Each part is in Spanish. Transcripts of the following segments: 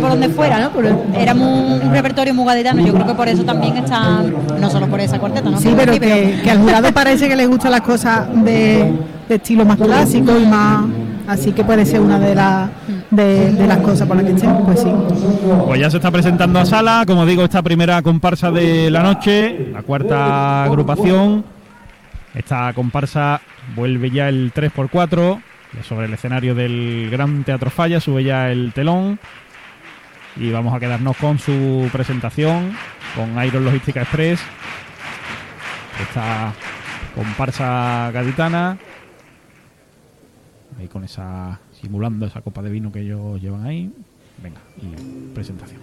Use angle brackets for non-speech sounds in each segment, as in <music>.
por donde fuera, ¿no? Pero era un repertorio muy gaditano, yo creo que por eso también están, no solo por esa cuarteta, ¿no? Sí, pero, que, al jurado parece que le gustan las cosas de, estilo más clásico y más... Así que puede ser una de, las de, las cosas por las que estén, pues sí. Pues ya se está presentando a sala, como digo, esta primera comparsa de la noche, la cuarta agrupación. Esta comparsa vuelve ya el 3x4, sobre el escenario del Gran Teatro Falla, sube ya el telón y vamos a quedarnos con su presentación con Iron Logística Express esta comparsa gaditana. Ahí con esa simulando esa copa de vino que ellos llevan ahí. Venga y presentación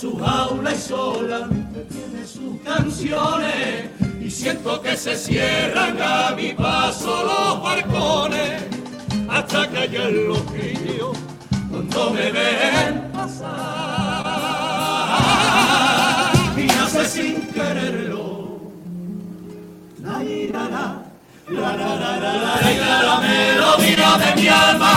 su jaula y sola tiene sus canciones y siento que se cierran a mi paso los balcones hasta que en los grillos cuando me ven la de mi alma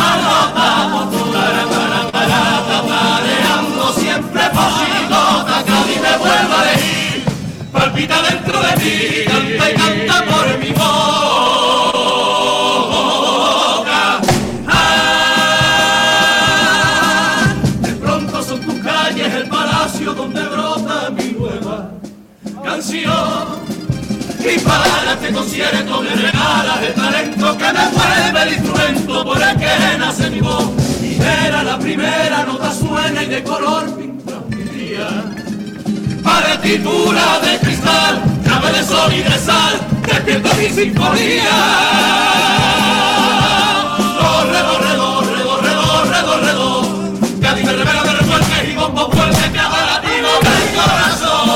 siempre posito, que me vuelva a palpita dentro de mí, canta y de color partitura de cristal, llave de sol y de sal, despierta mi sinfonía. Corre, corre, corre, corre, corre, corre, corre, que a ti me revela de revuelve y bombo fuerte haga latido del corazón.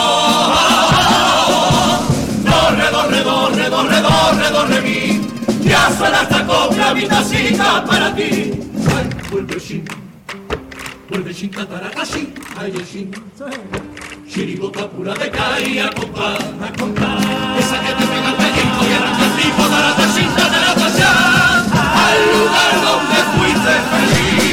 Corre, corre, corre, corre, corre, corre, mi, ya suena esta copia, mi tacita para ti. Ay, vuelve shin, vuelve shin, tatarakashi, ay, shin. Chirigota pura de caía, compa, a contar. Esa que te pega el pellizco y arranca el tipo de la taxa. Al lugar donde fuiste feliz,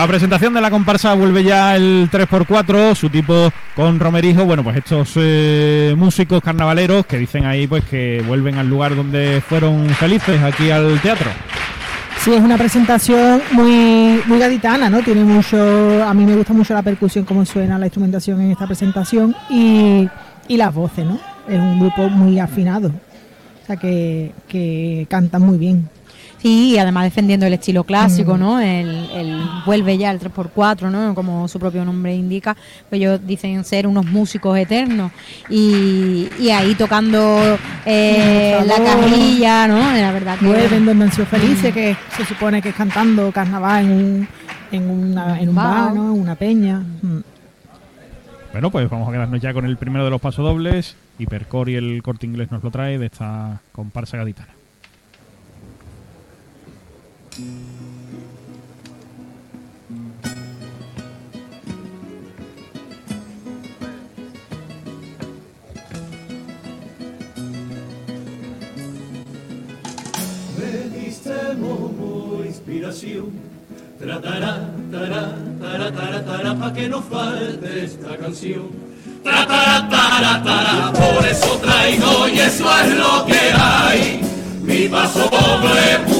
La presentación de la comparsa vuelve ya el 3x4, su tipo con Romerijo. Bueno, pues estos eh, músicos carnavaleros que dicen ahí pues que vuelven al lugar donde fueron felices, aquí al teatro. Sí, es una presentación muy, muy gaditana, ¿no? Tiene mucho. A mí me gusta mucho la percusión, cómo suena la instrumentación en esta presentación y, y las voces, ¿no? Es un grupo muy afinado, o sea que, que cantan muy bien. Sí, además defendiendo el estilo clásico, ¿no? El, vuelve ya el 3x4, ¿no? Como su propio nombre indica, pues ellos dicen ser unos músicos eternos y, ahí tocando eh, la cajilla, ¿no? La verdad que... Vuelven donde han sido felices, que se supone que es cantando carnaval en un, en una, en un bar, ¿no? En una peña. Mm. Bueno, pues vamos a quedarnos ya con el primero de los pasodobles. Hipercore y el corte inglés nos lo trae de esta comparsa gaditana como inspiración. Tratará, tará, tará, tará, tará, pa' que no falte esta canción. Tratará, tará, por eso traigo y eso es lo que hay. Mi paso doble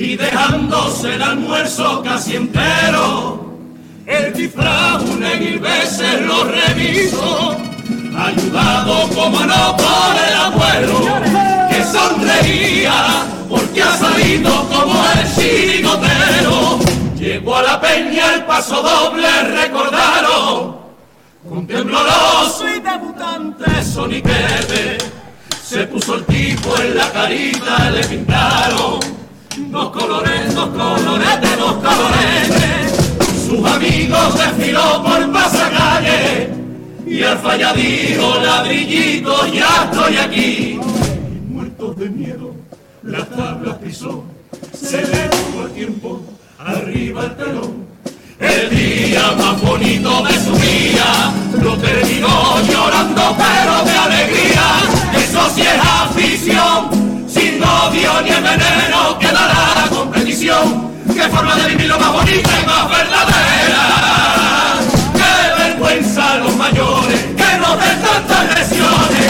y dejándose el almuerzo casi entero. El disfraz una mil veces lo reviso. Ayudado como no por el abuelo. Que sonreía porque ha salido como el chirigotero. Llegó a la peña el paso doble, recordaron. Con tembloroso y debutante soniquete. Se puso el tipo en la carita, le pintaron. Dos colores, dos colores, dos colores. Sus amigos desfiló por pasacalle. Y al falladito ladrillito, ya estoy aquí. Muertos de miedo las tablas pisó, se detuvo el tiempo, arriba el telón. El día más bonito de su vida lo terminó llorando pero de alegría. Eso sí es afición, sin odio ni veneno quedará la competición. Qué forma de vivir lo más bonita y más verdadera. Qué vergüenza los mayores que no den tantas lesiones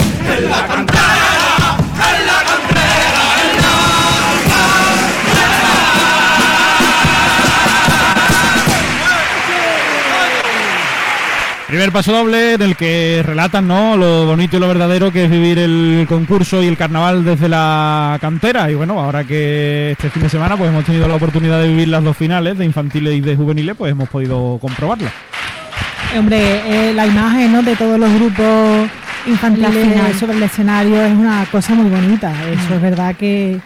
Primer paso doble en el que relatan ¿no? lo bonito y lo verdadero que es vivir el concurso y el carnaval desde la cantera. Y bueno, ahora que este fin de semana pues hemos tenido la oportunidad de vivir las dos finales de infantiles y de juveniles, pues hemos podido comprobarlas. Hombre, eh, la imagen ¿no? de todos los grupos infantiles sobre el escenario es una cosa muy bonita. Eso es verdad que,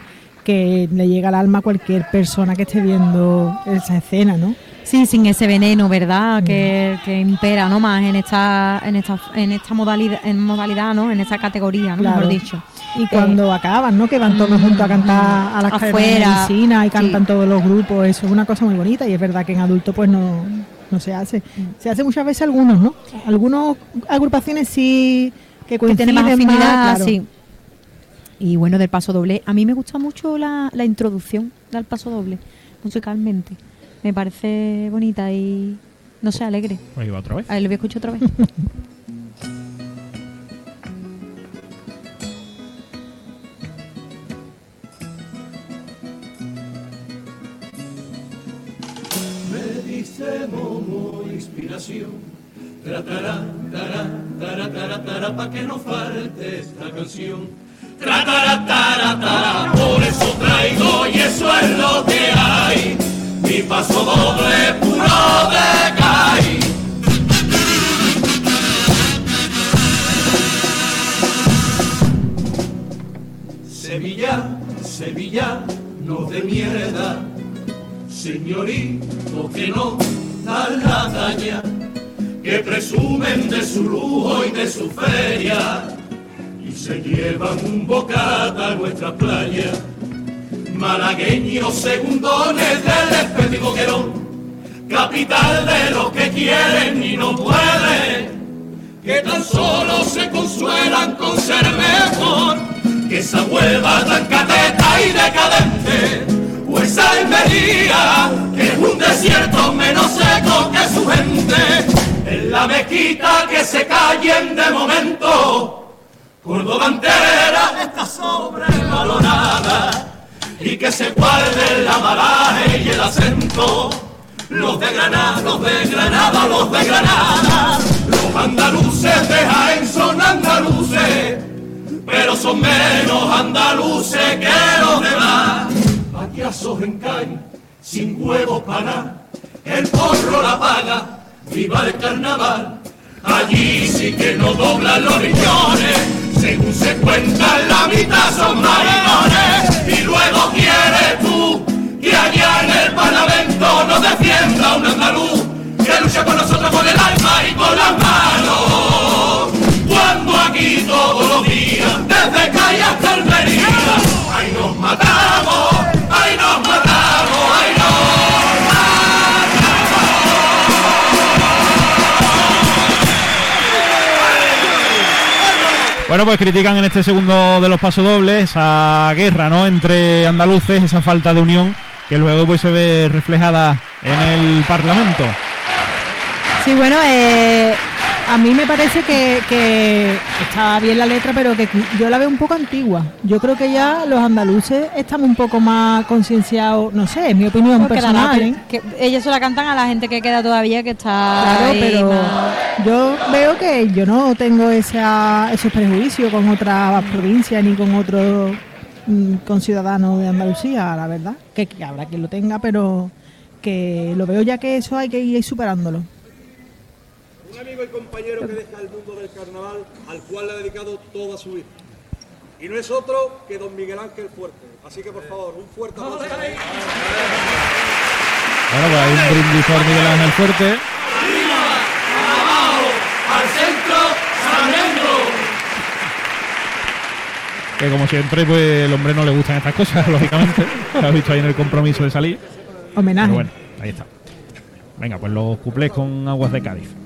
que le llega al alma a cualquier persona que esté viendo esa escena, ¿no? Sí, sin ese veneno, ¿verdad? Que, que impera, ¿no? Más en esta, en esta, en esta modalidad, en modalidad, ¿no? En esa categoría, ¿no? Claro. Mejor dicho. Y cuando acaban, ¿no? Que van todos juntos a cantar a las carreras de Afuera, medicina y cantan sí. todos los grupos. Eso es una cosa muy bonita y es verdad que en adulto pues no, no se hace. Se hace muchas veces algunos, ¿no? Algunos agrupaciones sí que que tiene coinciden más afinidad, claro. sí. Y bueno, del paso doble, a mí me gusta mucho la, la introducción del paso doble, musicalmente. Me parece bonita y, no sé, alegre. Pues iba otra vez. A ver, lo voy a escuchar otra vez. Me diste momo inspiración. Tratará, tará, tará, tará, tará, pa' que no falte esta canción. Tratará, tará, tará, que no la talla, que presumen de su lujo y de su feria, y se llevan un bocata a nuestra playa. Malagueños segundones del espécimen Boquerón, capital de los que quieren y no pueden, que tan solo se consuelan con ser mejor, que esa hueva tan cateta y decadente que se callen de momento, Córdoba entera está sobrevalorada, y que se guarde la malaje y el acento, los de Granada, los de Granada, los de Granada, los andaluces de Jaén son andaluces, pero son menos andaluces que los demás. Paquiazos en calle, sin huevos para el porro la paga, viva el carnaval, Allí sí que no doblan los millones, según se cuentan la mitad son maricones. Y luego quieres tú que allá en el Parlamento nos defienda un andaluz que lucha con nosotros con el alma y con las manos. Cuando aquí todos los días, desde calle hasta el ahí nos matamos, ahí nos matamos. Bueno, pues critican en este segundo de los pasodobles esa guerra, ¿no? Entre andaluces, esa falta de unión que luego pues se ve reflejada en el Parlamento. Sí, bueno, eh, a mí me parece que, que está bien la letra, pero que yo la veo un poco antigua. Yo creo que ya los andaluces están un poco más concienciados, no sé, es mi opinión Porque la- personal. ¿eh? que ellos se la cantan a la gente que queda todavía que está Claro, ahí pero yo veo que yo no tengo esa, esos prejuicios con otras provincias ni con otros mm, conciudadanos de Andalucía, la verdad. Que, que habrá quien lo tenga, pero que lo veo ya que eso hay que ir superándolo. Amigo y compañero que deja el mundo del carnaval, al cual le ha dedicado toda su vida. Y no es otro que don Miguel Ángel Fuerte. Así que, por favor, un fuerte aplauso. Bueno, pues hay un brindis por Miguel Ángel Fuerte. al centro, Sarmiento. Que como siempre, pues el hombre no le gustan estas cosas, <laughs> lógicamente. Lo has visto ahí en el compromiso de salir. Homenaje. Pero bueno, ahí está. Venga, pues los cuplés con aguas de Cádiz.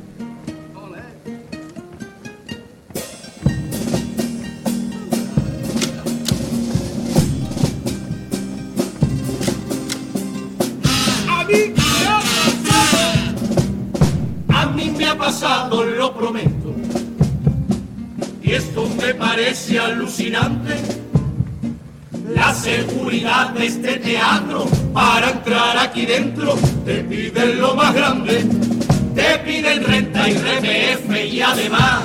Alucinante. La seguridad de este teatro para entrar aquí dentro te piden lo más grande, te piden renta y RPF y además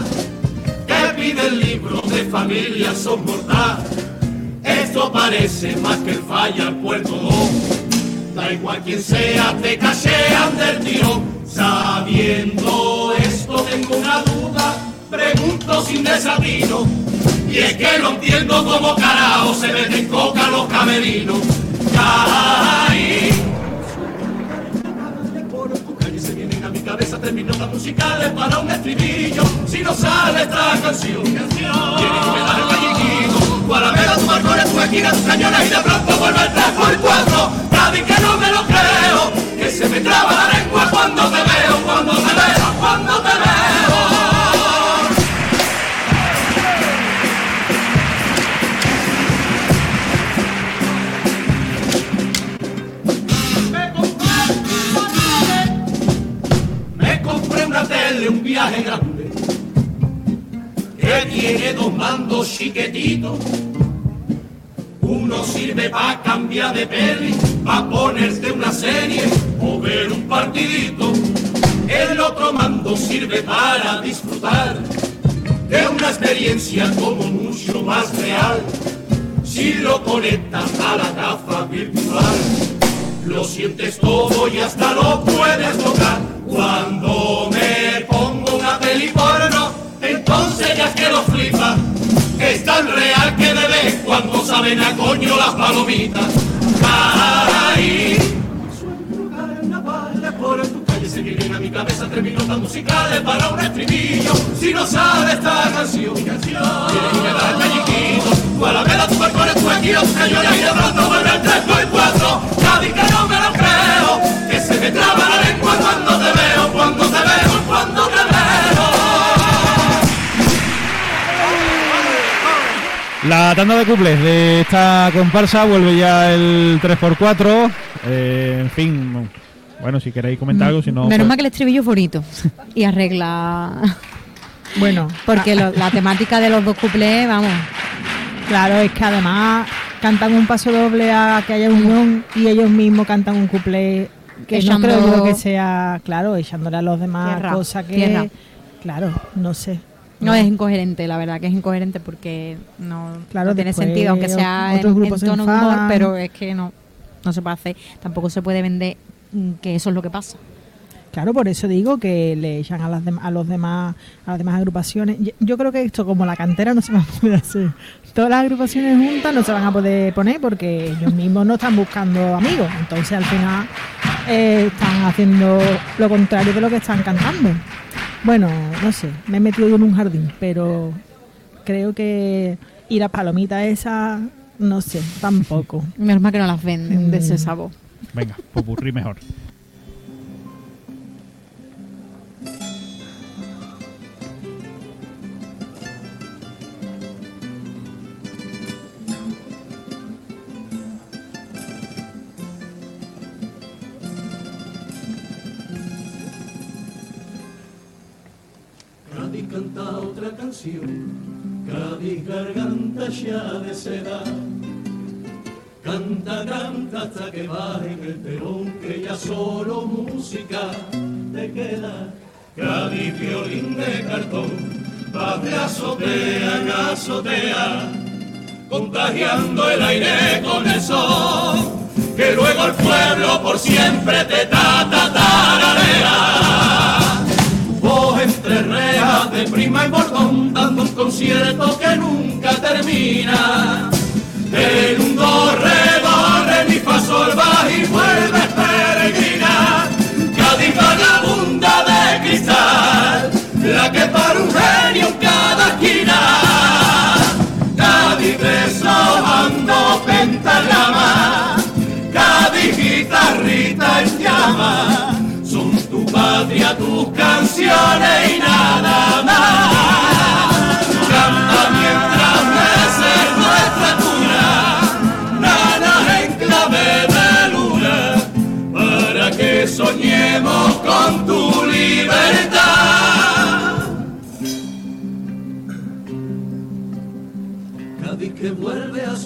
te piden libros de familia son. Esto parece más que el falla al puerto 2. Da igual quien sea, te cachean del tirón. Sabiendo esto, tengo una duda, pregunto sin desatino. Y es que no entiendo cómo carajo se meten coca los camerinos. Ay, se vienen a mi cabeza terminos musicales para un estribillo. Si no sale esta canción, tienes que dar el calliquito. Guaramela, tu balcón, tu esquina, tus cañones y de pronto vuelve el 3 por 4 Cádiz que no me lo creo, que se me traba la lengua cuando te veo, cuando te veo, cuando te veo. Viaje grande, que tiene dos mandos chiquetitos. Uno sirve para cambiar de peli, para ponerte una serie o ver un partidito. El otro mando sirve para disfrutar de una experiencia como mucho más real. Si lo conectas a la gafa virtual, lo sientes todo y hasta lo puedes tocar. Cuando me ya es que lo flipa. Es tan real que de vez cuando saben a coño las palomitas. Ay, suelto carnavales por tu calle se vienen a mi cabeza tres minutos musicales para un estribillo. Si no sabe esta canción, mi canción, tienes que dar el calliquito. Guaramela, tu balcón, tu esquina, tus cañones y de pronto La tanda de cuples de esta comparsa vuelve ya el 3x4. Eh, en fin, bueno, si queréis comentar algo, si no. Menos pues- mal que el estribillo es bonito y arregla. Bueno, Porque lo- la temática de los dos cuplés, vamos. Claro, es que además cantan un paso doble a que haya unión y ellos mismos cantan un cuplé que Echando- no creo yo que sea, claro, echándole a los demás Tierra, cosas que... tierra. Claro, no sé. No es incoherente, la verdad que es incoherente porque no, Claro, no tiene sentido, aunque sea en, tono de humor, pero es que no, no se puede hacer. Tampoco se puede vender mm, que eso es lo que pasa. Claro, por eso digo que le echan a las dem- a los demás a las demás agrupaciones. Yo, yo creo que esto como la cantera no se va a poder hacer. Todas las agrupaciones juntas no se van a poder poner porque ellos mismos no están buscando amigos. Entonces al final eh, están haciendo lo contrario de lo que están cantando. Bueno, no sé, me he metido yo en un jardín, pero creo que Y las palomitas esas, no sé, tampoco. <laughs> Menos mal que no las venden de ese Mm. sabor. Venga, popurrí mejor. Canción, Cádiz garganta ya de seda. Canta, canta hasta que baje en el perón, que ya solo música te queda. Cádiz violín de cartón, va de azotea en azotea, contagiando el aire con el sol, que luego el pueblo por siempre te ta ta tararea prima y bordón, dando un concierto que nunca termina. En un do, re, do, re, mi, fa, sol, va y vuelve peregrina. Cádiz vagabunda de cristal, la que para un genio en cada esquina. Cádiz deshojando pentagrama, Cádiz guitarrita en llama, son tu patria, tus canciones y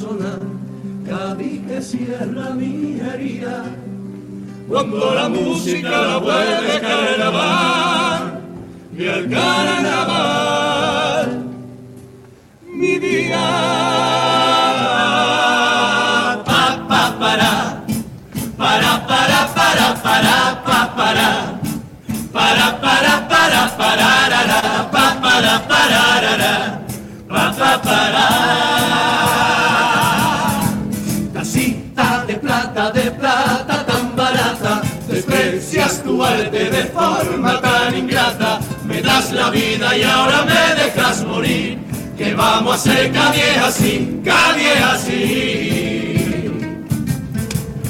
sonar, Cádiz que cierra mi herida. Cuando la música la vuelve carnaval, y al carnaval, mi vida. Pa, pa, para, para, para, para, para, pa, para. Para, para, para, para, ra, ra, pa, para, para, ra, ra, pa, pa, para. Tacita de forma tan ingrata, me das la vida y ahora me dejas morir, que vamos a hacer cada así, cada así.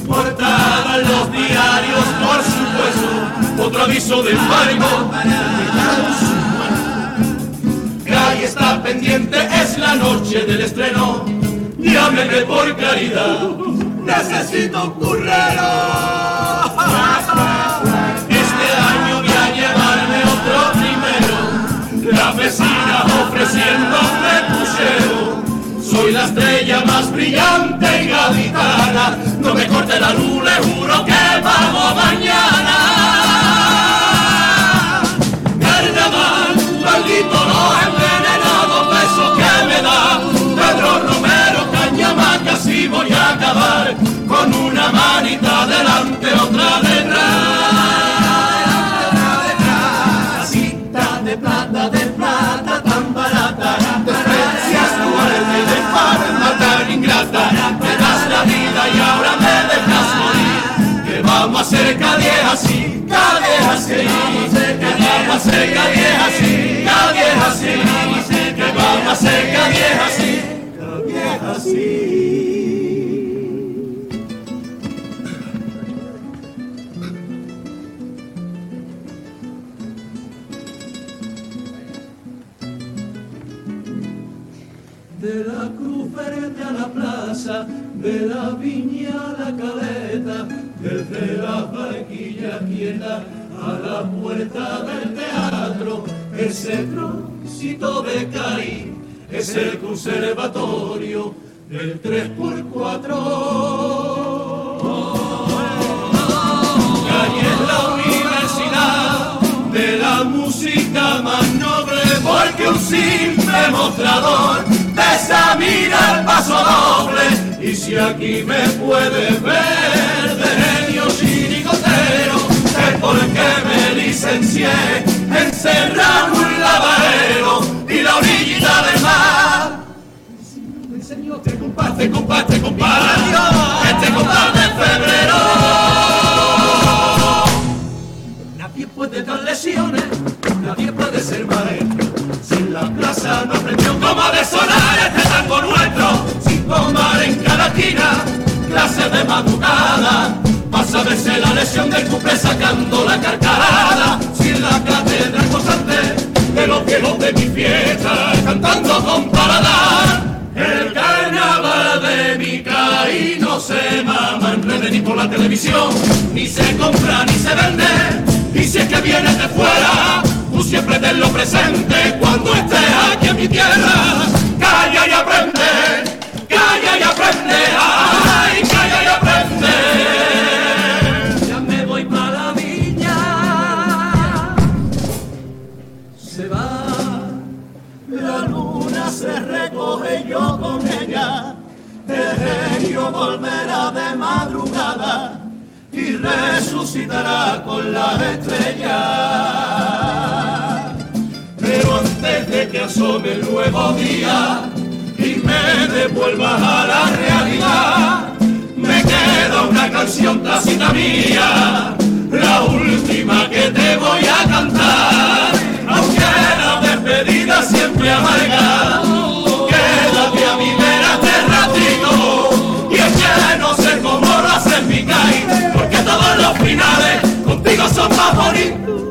Portada los diarios, por supuesto, otro aviso de embargo. Ahí está pendiente, es la noche del estreno. Llámeme por caridad, necesito un currero. 300 me. Soy la estrella más brillante y gaditana. No me corte la luz, le juro que vamos mañana. Carnaval, maldito los envenenados besos que me da. Pedro Romero, caña Cañamaca, si voy a acabar con una manita de la luz. Así, vamos a hacer cada día así, cada día así, que vamos a hacer cada día así, día así. De la cruz frente a la plaza, de la viña a la caleta, desde la barquilla a la puerta del teatro, ese trónsito de Cari es el conservatorio del 3x4. Calle es la universidad de la música más noble, porque un simple mostrador desamina el paso doble. Y si aquí me puedes ver de genio chiricotero, porque me licencié en cerrar un lavadero y la orillita del mar. Este compás, este compás, este compás, este compás de febrero. Nadie puede dar lesiones, nadie puede ser maestro. Sin la plaza no aprendió cómo desonar este tango nuestro. Sin tomar en cada esquina clase de madrugada tambor expresión del cuplé sacando la carcajada, si en la catedral posante de los cielos de mi fiesta, cantando con paladar. El carnaval de mi caí no se mama en redes ni por la televisión, ni se compra ni se vende, y si es que vienes de fuera, tú siempre tenlo presente cuando estés aquí en mi tierra. Calla y aprende, calla y aprende, se va, la luna se recoge yo con ella, el genio volverá de madrugada y resucitará con las estrellas. Pero antes de que asome el nuevo día y me devuelva a la realidad, me queda una canción clásica mía, la última que te voy a cantar, despedida siempre amarga. Quédate a mi vera este ratito, y es que no sé cómo lo haces mi caí, porque todos los finales contigo son más bonitos.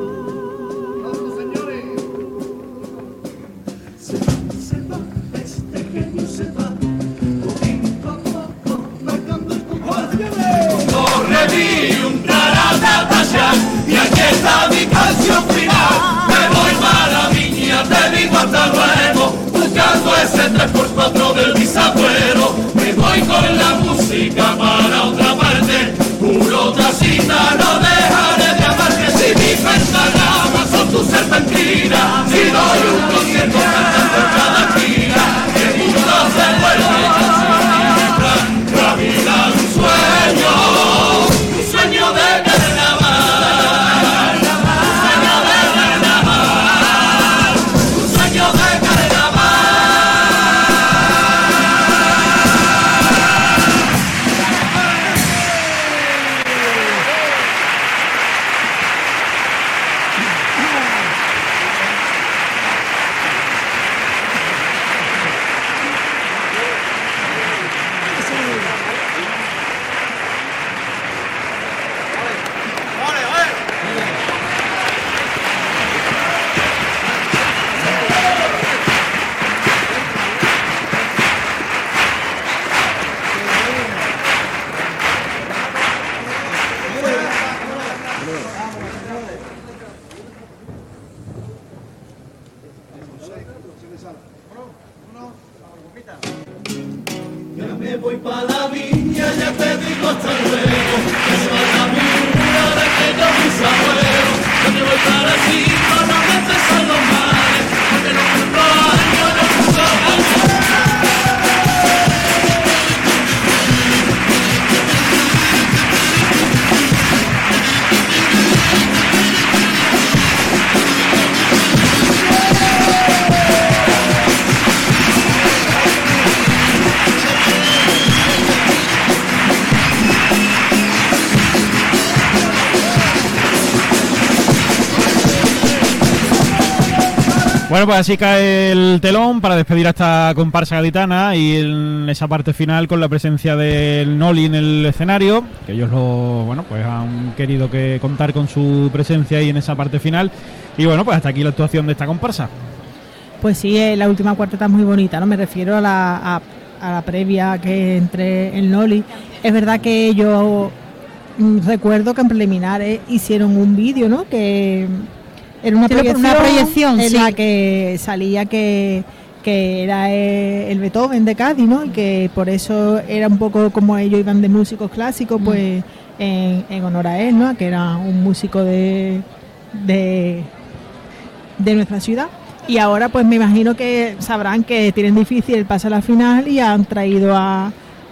Me voy pa' la viña, ya te digo hasta luego. Que se va la viña de aquellos mis abuelos. Ya me voy para el Bueno, pues así cae el telón para despedir a esta comparsa gaditana y en esa parte final con la presencia del Noli en el escenario, que ellos lo, bueno, pues han querido que contar con su presencia ahí en esa parte final. Y bueno, pues hasta aquí la actuación de esta comparsa. Pues sí, eh, la última cuarteta es muy bonita, ¿no? Me refiero a la, a, a la previa que entre el Noli. Es verdad que yo mm, recuerdo que en preliminares hicieron un vídeo, ¿no? Que era una Sí, proyección, una proyección, en sí. la que salía que, que era eh, el Beethoven de Cádiz, ¿no? Y que por eso era un poco como ellos iban de músicos Mm. clásicos, pues en, en honor a él, ¿no? Que era un músico de, de, de nuestra ciudad. Y ahora pues me imagino que sabrán que tienen difícil el pase a la final y han traído a,